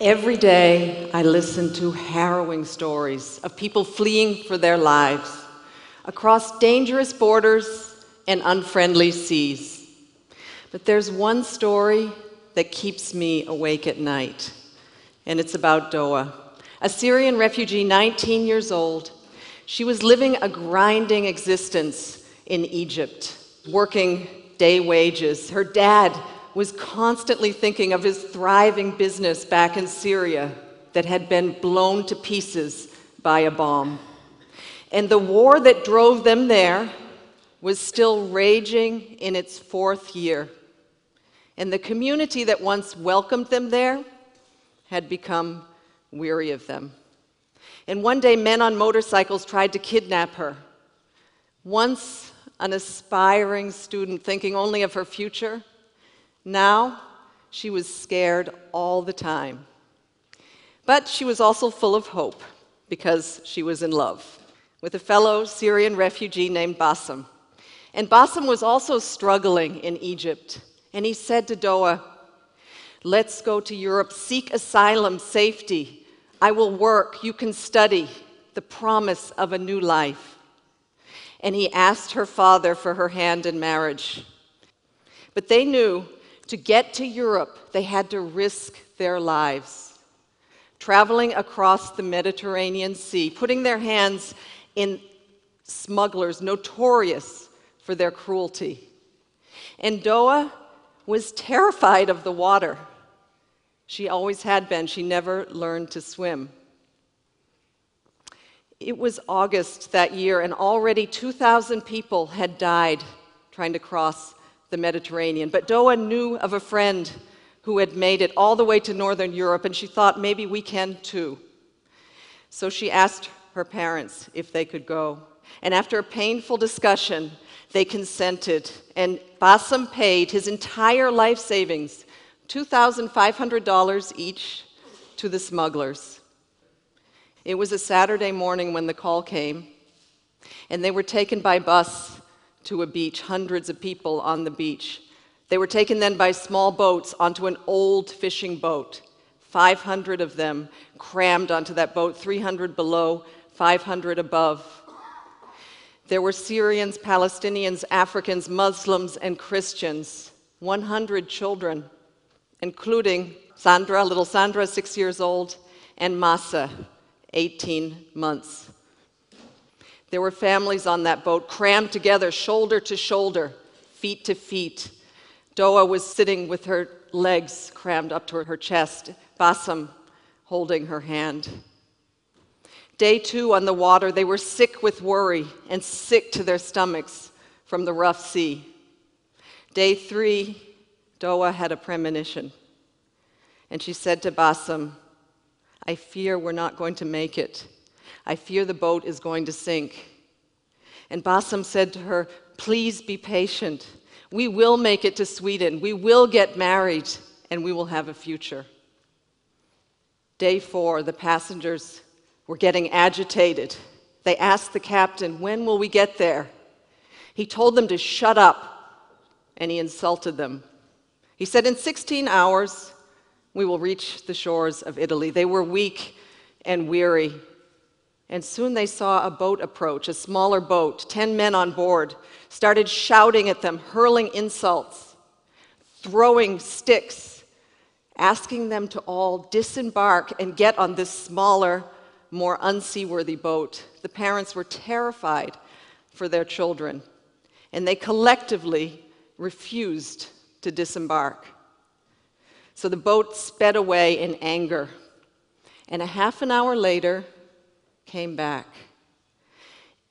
Every day, I listen to harrowing stories of people fleeing for their lives across dangerous borders and unfriendly seas. But there's one story that keeps me awake at night, and it's about Doa, a Syrian refugee, 19 years old. She was living a grinding existence in Egypt, working day wages. Her dad was constantly thinking of his thriving business back in Syria that had been blown to pieces by a bomb. And the war that drove them there was still raging in its fourth year. And the community that once welcomed them there had become weary of them. And one day, men on motorcycles tried to kidnap her. Once an aspiring student thinking only of her future, now, she was scared all the time. But she was also full of hope because she was in love with a fellow Syrian refugee named Bassem. And Bassem was also struggling in Egypt. And he said to Doa, Let's go to Europe, seek asylum, safety. I will work, you can study, the promise of a new life. And he asked her father for her hand in marriage. But they knew to get to Europe, they had to risk their lives, traveling across the Mediterranean Sea, putting their hands in smugglers notorious for their cruelty. And Doa was terrified of the water. She always had been, she never learned to swim. It was August that year, and already 2,000 people had died trying to cross the Mediterranean. But Doa knew of a friend who had made it all the way to Northern Europe, and she thought maybe we can too. So she asked her parents if they could go. And after a painful discussion, they consented, and Bassem paid his entire life savings, $2,500 each, to the smugglers. It was a Saturday morning when the call came, and they were taken by bus to a beach, hundreds of people on the beach. They were taken then by small boats onto an old fishing boat. 500 of them crammed onto that boat, 300 below, 500 above. There were Syrians, Palestinians, Africans, Muslims, and Christians, 100 children, including Sandra, little Sandra, six years old, and Masa, 18 months. There were families on that boat crammed together, shoulder to shoulder, feet to feet. Doa was sitting with her legs crammed up to her chest, Bassem holding her hand. Day two on the water, they were sick with worry and sick to their stomachs from the rough sea. Day three, Doa had a premonition. And she said to Bassem, I fear we're not going to make it. I fear the boat is going to sink. And Bassem said to her, Please be patient. We will make it to Sweden. We will get married, and we will have a future. Day four, the passengers were getting agitated. They asked the captain, When will we get there? He told them to shut up, and he insulted them. He said, In 16 hours, we will reach the shores of Italy. They were weak and weary. And soon they saw a boat approach, a smaller boat, 10 men on board, started shouting at them, hurling insults, throwing sticks, asking them to all disembark and get on this smaller, more unseaworthy boat. The parents were terrified for their children, and they collectively refused to disembark. So the boat sped away in anger. And a half an hour later, came back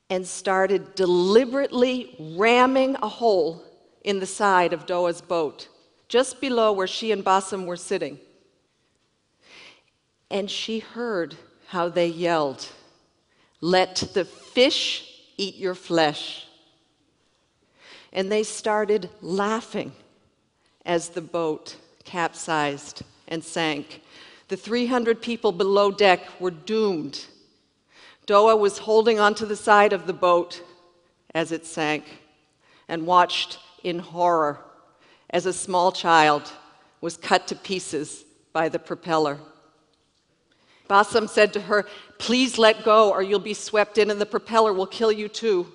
and started deliberately ramming a hole in the side of Doa's boat, just below where she and Bassem were sitting. And she heard how they yelled, Let the fish eat your flesh. And they started laughing as the boat capsized and sank. The 300 people below deck were doomed Doa was holding onto the side of the boat as it sank and watched in horror as a small child was cut to pieces by the propeller. Bassem said to her, Please let go, or you'll be swept in, and the propeller will kill you too.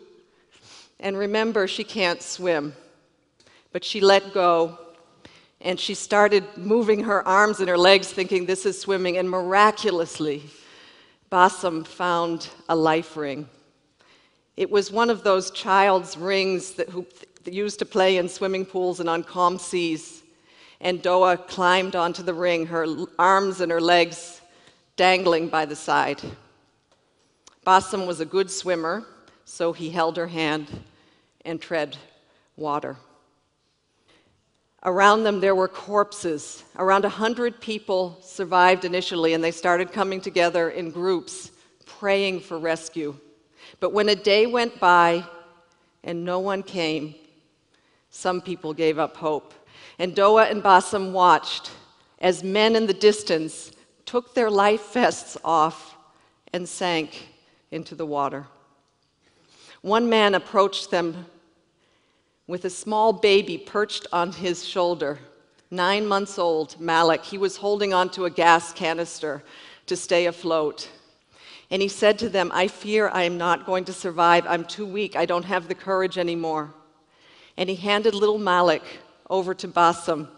And remember, she can't swim. But she let go, and she started moving her arms and her legs, thinking this is swimming, and miraculously, Bassem found a life ring. It was one of those child's rings that, who, used to play in swimming pools and on calm seas. And Doa climbed onto the ring, her arms and her legs dangling by the side. Bassem was a good swimmer, so he held her hand and tread water. Around them, there were corpses. Around 100 people survived initially, and they started coming together in groups, praying for rescue. But when a day went by and no one came, some people gave up hope. And Doa and Bassem watched as men in the distance took their life vests off and sank into the water. One man approached them with a small baby perched on his shoulder. Nine months old, Malak, he was holding onto a gas canister to stay afloat. And he said to them, I fear I am not going to survive. I'm too weak. I don't have the courage anymore. And he handed little Malak over to Bassem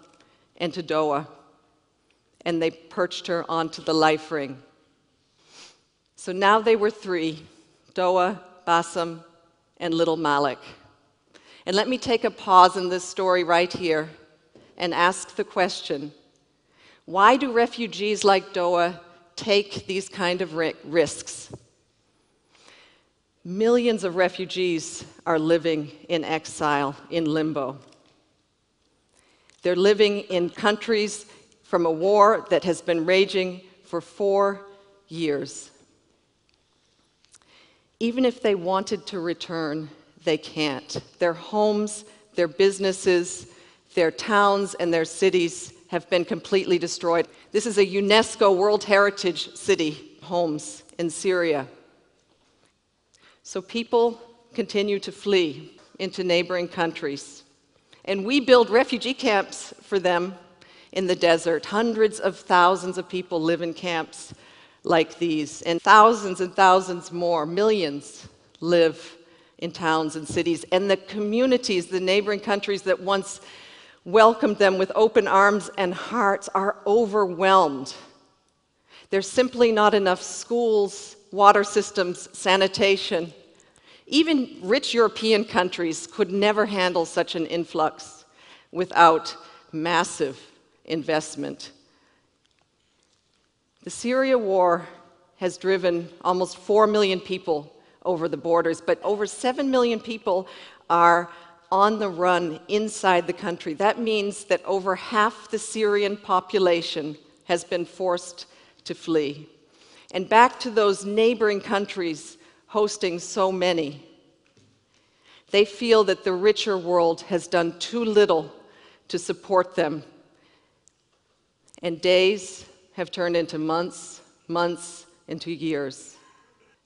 and to Doa. And they perched her onto the life ring. So now they were three Doa, Bassem, and little Malak. And let me take a pause in this story right here and ask the question why do refugees like Doa take these kind of risks? Millions of refugees are living in exile, in limbo. They're living in countries from a war that has been raging for four years. Even if they wanted to return, they can't. Their homes, their businesses, their towns, and their cities have been completely destroyed. This is a UNESCO World Heritage City, Homs, in Syria. So people continue to flee into neighboring countries. And we build refugee camps for them in the desert. Hundreds of thousands of people live in camps like these, and thousands and thousands more, millions, live in towns and cities, and the communities, the neighboring countries that once welcomed them with open arms and hearts are overwhelmed. There's simply not enough schools, water systems, sanitation. Even rich European countries could never handle such an influx without massive investment. The Syria war has driven almost 4 million people over the borders, but over 7 million people are on the run inside the country. That means that over half the Syrian population has been forced to flee. And back to those neighboring countries hosting so many. They feel that the richer world has done too little to support them. And days have turned into months, months into years.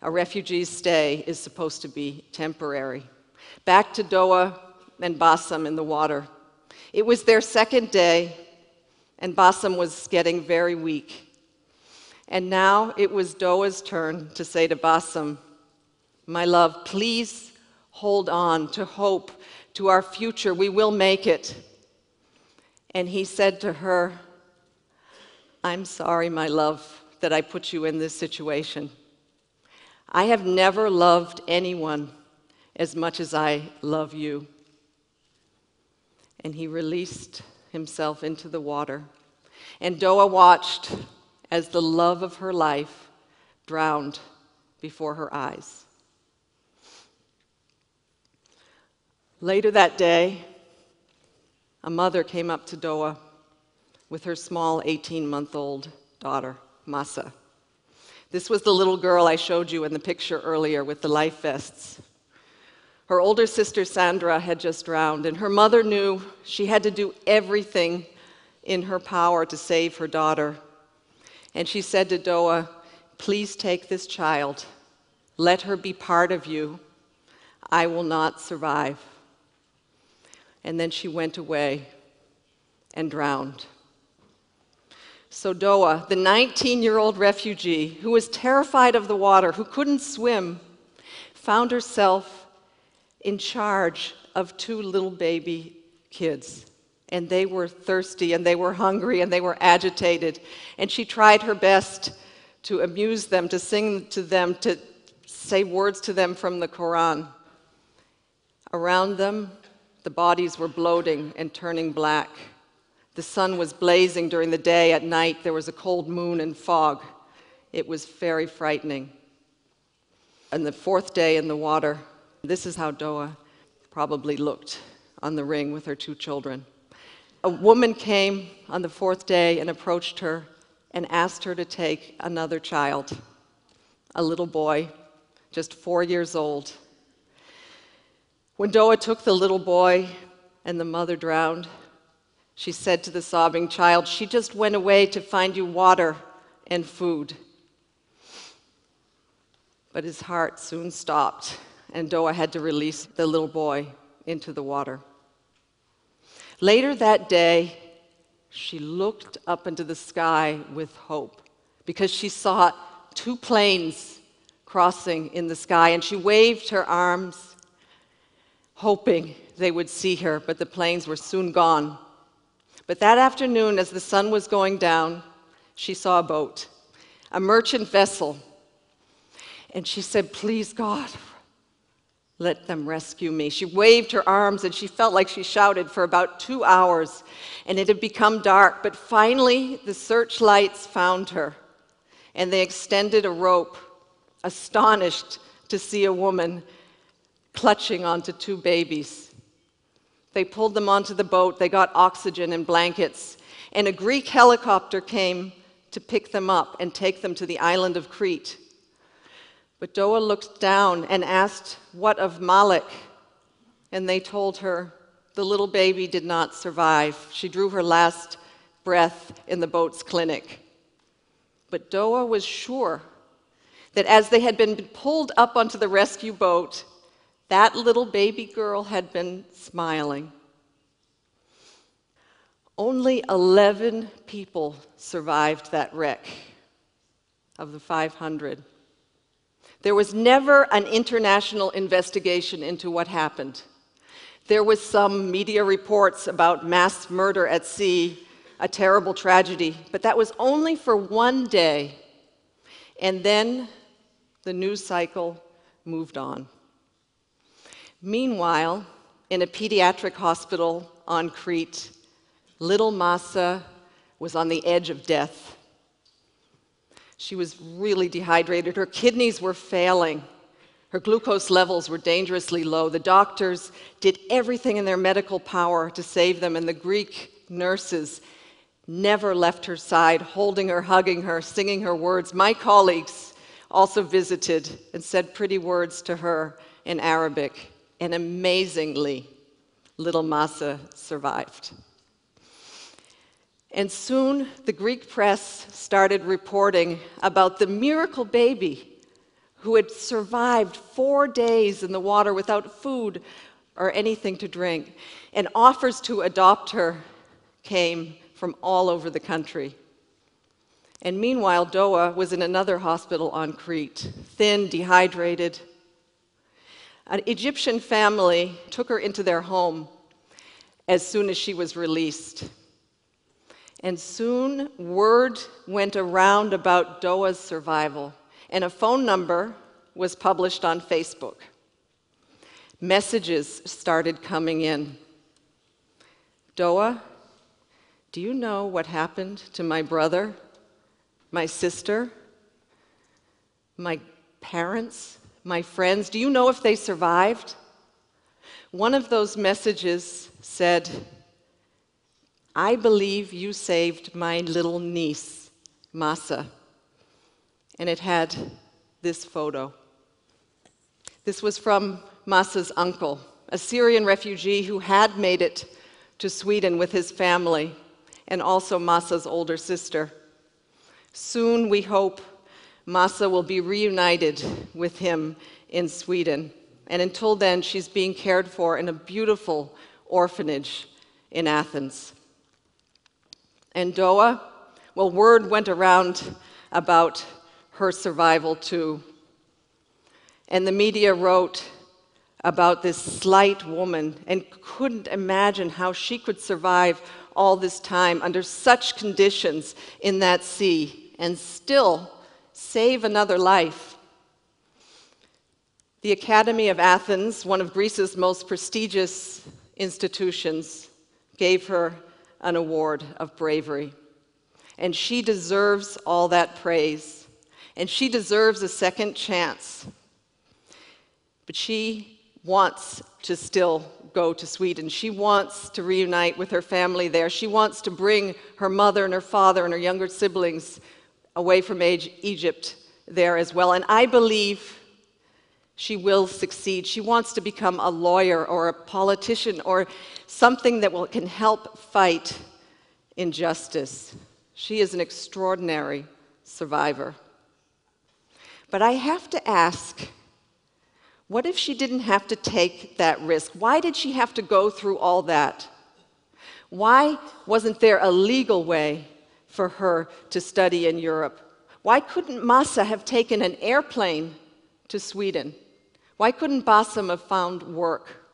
A refugee's stay is supposed to be temporary. Back to Doa and Bassem in the water. It was their second day, and Bassem was getting very weak. And now it was Doa's turn to say to Bassem, My love, please hold on to hope, to our future. We will make it. And he said to her, I'm sorry, my love, that I put you in this situation. I have never loved anyone as much as I love you. And he released himself into the water. And Doa watched as the love of her life drowned before her eyes. Later that day, a mother came up to Doa with her small 18 month old daughter, Masa. This was the little girl I showed you in the picture earlier with the life vests. Her older sister Sandra had just drowned, and her mother knew she had to do everything in her power to save her daughter. And she said to Doa, Please take this child. Let her be part of you. I will not survive. And then she went away and drowned. So Doa, the 19 year old refugee who was terrified of the water, who couldn't swim, found herself in charge of two little baby kids. And they were thirsty and they were hungry and they were agitated. And she tried her best to amuse them, to sing to them, to say words to them from the Quran. Around them, the bodies were bloating and turning black. The sun was blazing during the day. At night, there was a cold moon and fog. It was very frightening. And the fourth day in the water, this is how Doa probably looked on the ring with her two children. A woman came on the fourth day and approached her and asked her to take another child, a little boy, just four years old. When Doa took the little boy and the mother drowned, she said to the sobbing child, She just went away to find you water and food. But his heart soon stopped, and Doa had to release the little boy into the water. Later that day, she looked up into the sky with hope because she saw two planes crossing in the sky, and she waved her arms, hoping they would see her, but the planes were soon gone. But that afternoon, as the sun was going down, she saw a boat, a merchant vessel. And she said, Please, God, let them rescue me. She waved her arms and she felt like she shouted for about two hours. And it had become dark, but finally the searchlights found her. And they extended a rope, astonished to see a woman clutching onto two babies. They pulled them onto the boat, they got oxygen and blankets, and a Greek helicopter came to pick them up and take them to the island of Crete. But Doa looked down and asked, What of Malak? And they told her, The little baby did not survive. She drew her last breath in the boat's clinic. But Doa was sure that as they had been pulled up onto the rescue boat, that little baby girl had been smiling. Only 11 people survived that wreck of the 500. There was never an international investigation into what happened. There was some media reports about mass murder at sea, a terrible tragedy, but that was only for one day. And then the news cycle moved on. Meanwhile, in a pediatric hospital on Crete, little Masa was on the edge of death. She was really dehydrated. Her kidneys were failing. Her glucose levels were dangerously low. The doctors did everything in their medical power to save them, and the Greek nurses never left her side, holding her, hugging her, singing her words. My colleagues also visited and said pretty words to her in Arabic and amazingly, little Masa survived. And soon the Greek press started reporting about the miracle baby who had survived four days in the water without food or anything to drink. And offers to adopt her came from all over the country. And meanwhile, Doa was in another hospital on Crete, thin, dehydrated, an Egyptian family took her into their home as soon as she was released. And soon word went around about Doa's survival, and a phone number was published on Facebook. Messages started coming in. Doa, do you know what happened to my brother, my sister, my parents, my friends, do you know if they survived? One of those messages said, I believe you saved my little niece, Masa. And it had this photo. This was from Masa's uncle, a Syrian refugee who had made it to Sweden with his family, and also Masa's older sister. Soon, we hope, Masa will be reunited with him in Sweden. And until then, she's being cared for in a beautiful orphanage in Athens. And Doa Well, word went around about her survival too. And the media wrote about this slight woman and couldn't imagine how she could survive all this time under such conditions in that sea and still save another life. The Academy of Athens, one of Greece's most prestigious institutions, gave her an award of bravery. And she deserves all that praise. And she deserves a second chance. But she wants to still go to Sweden. She wants to reunite with her family there. She wants to bring her mother and her father and her younger siblings away from Egypt there as well. And I believe she will succeed. She wants to become a lawyer or a politician or something that will, can help fight injustice. She is an extraordinary survivor. But I have to ask what if she didn't have to take that risk? Why did she have to go through all that? Why wasn't there a legal way for her to study in Europe? Why couldn't Masa have taken an airplane to Sweden? Why couldn't Bassem have found work?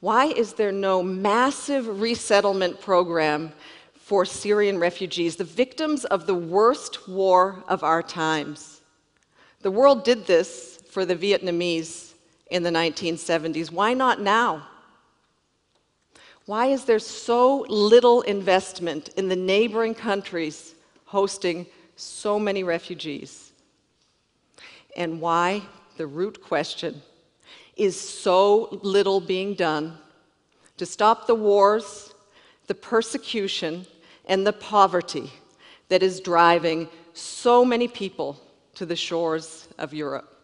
Why is there no massive resettlement program for Syrian refugees, the victims of the worst war of our times? The world did this for the Vietnamese in the 1970s. Why not now? Why is there so little investment in the neighboring countries hosting so many refugees? And why the root question is so little being done to stop the wars, the persecution, and the poverty that is driving so many people to the shores of Europe.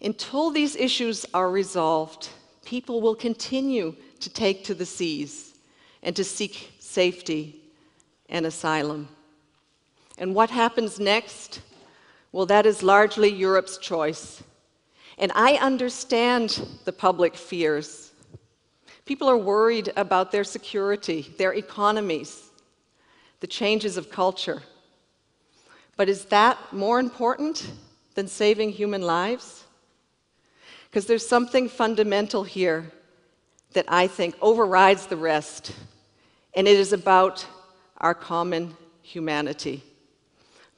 Until these issues are resolved, people will continue to take to the seas and to seek safety and asylum. And what happens next well, that is largely Europe's choice. And I understand the public fears. People are worried about their security, their economies, the changes of culture. But is that more important than saving human lives? Because there's something fundamental here that I think overrides the rest, and it is about our common humanity.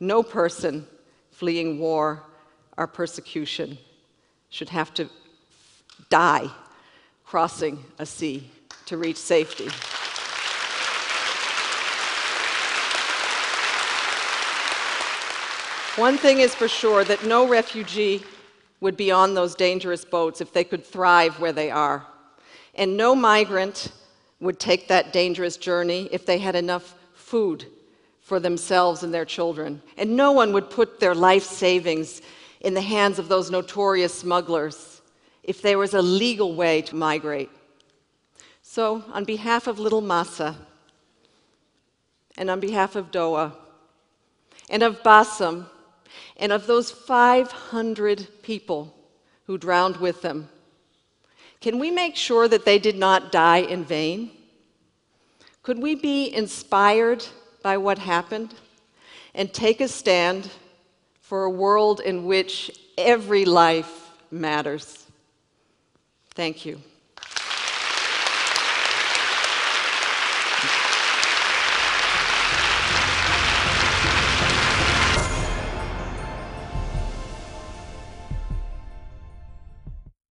No person fleeing war or persecution should have to die crossing a sea to reach safety. One thing is for sure that no refugee would be on those dangerous boats if they could thrive where they are. And no migrant would take that dangerous journey if they had enough food for themselves and their children. And no one would put their life savings in the hands of those notorious smugglers if there was a legal way to migrate. So, on behalf of little Masa, and on behalf of Doa, and of Bassem, and of those 500 people who drowned with them, can we make sure that they did not die in vain? Could we be inspired by what happened and take a stand for a world in which every life matters. Thank you.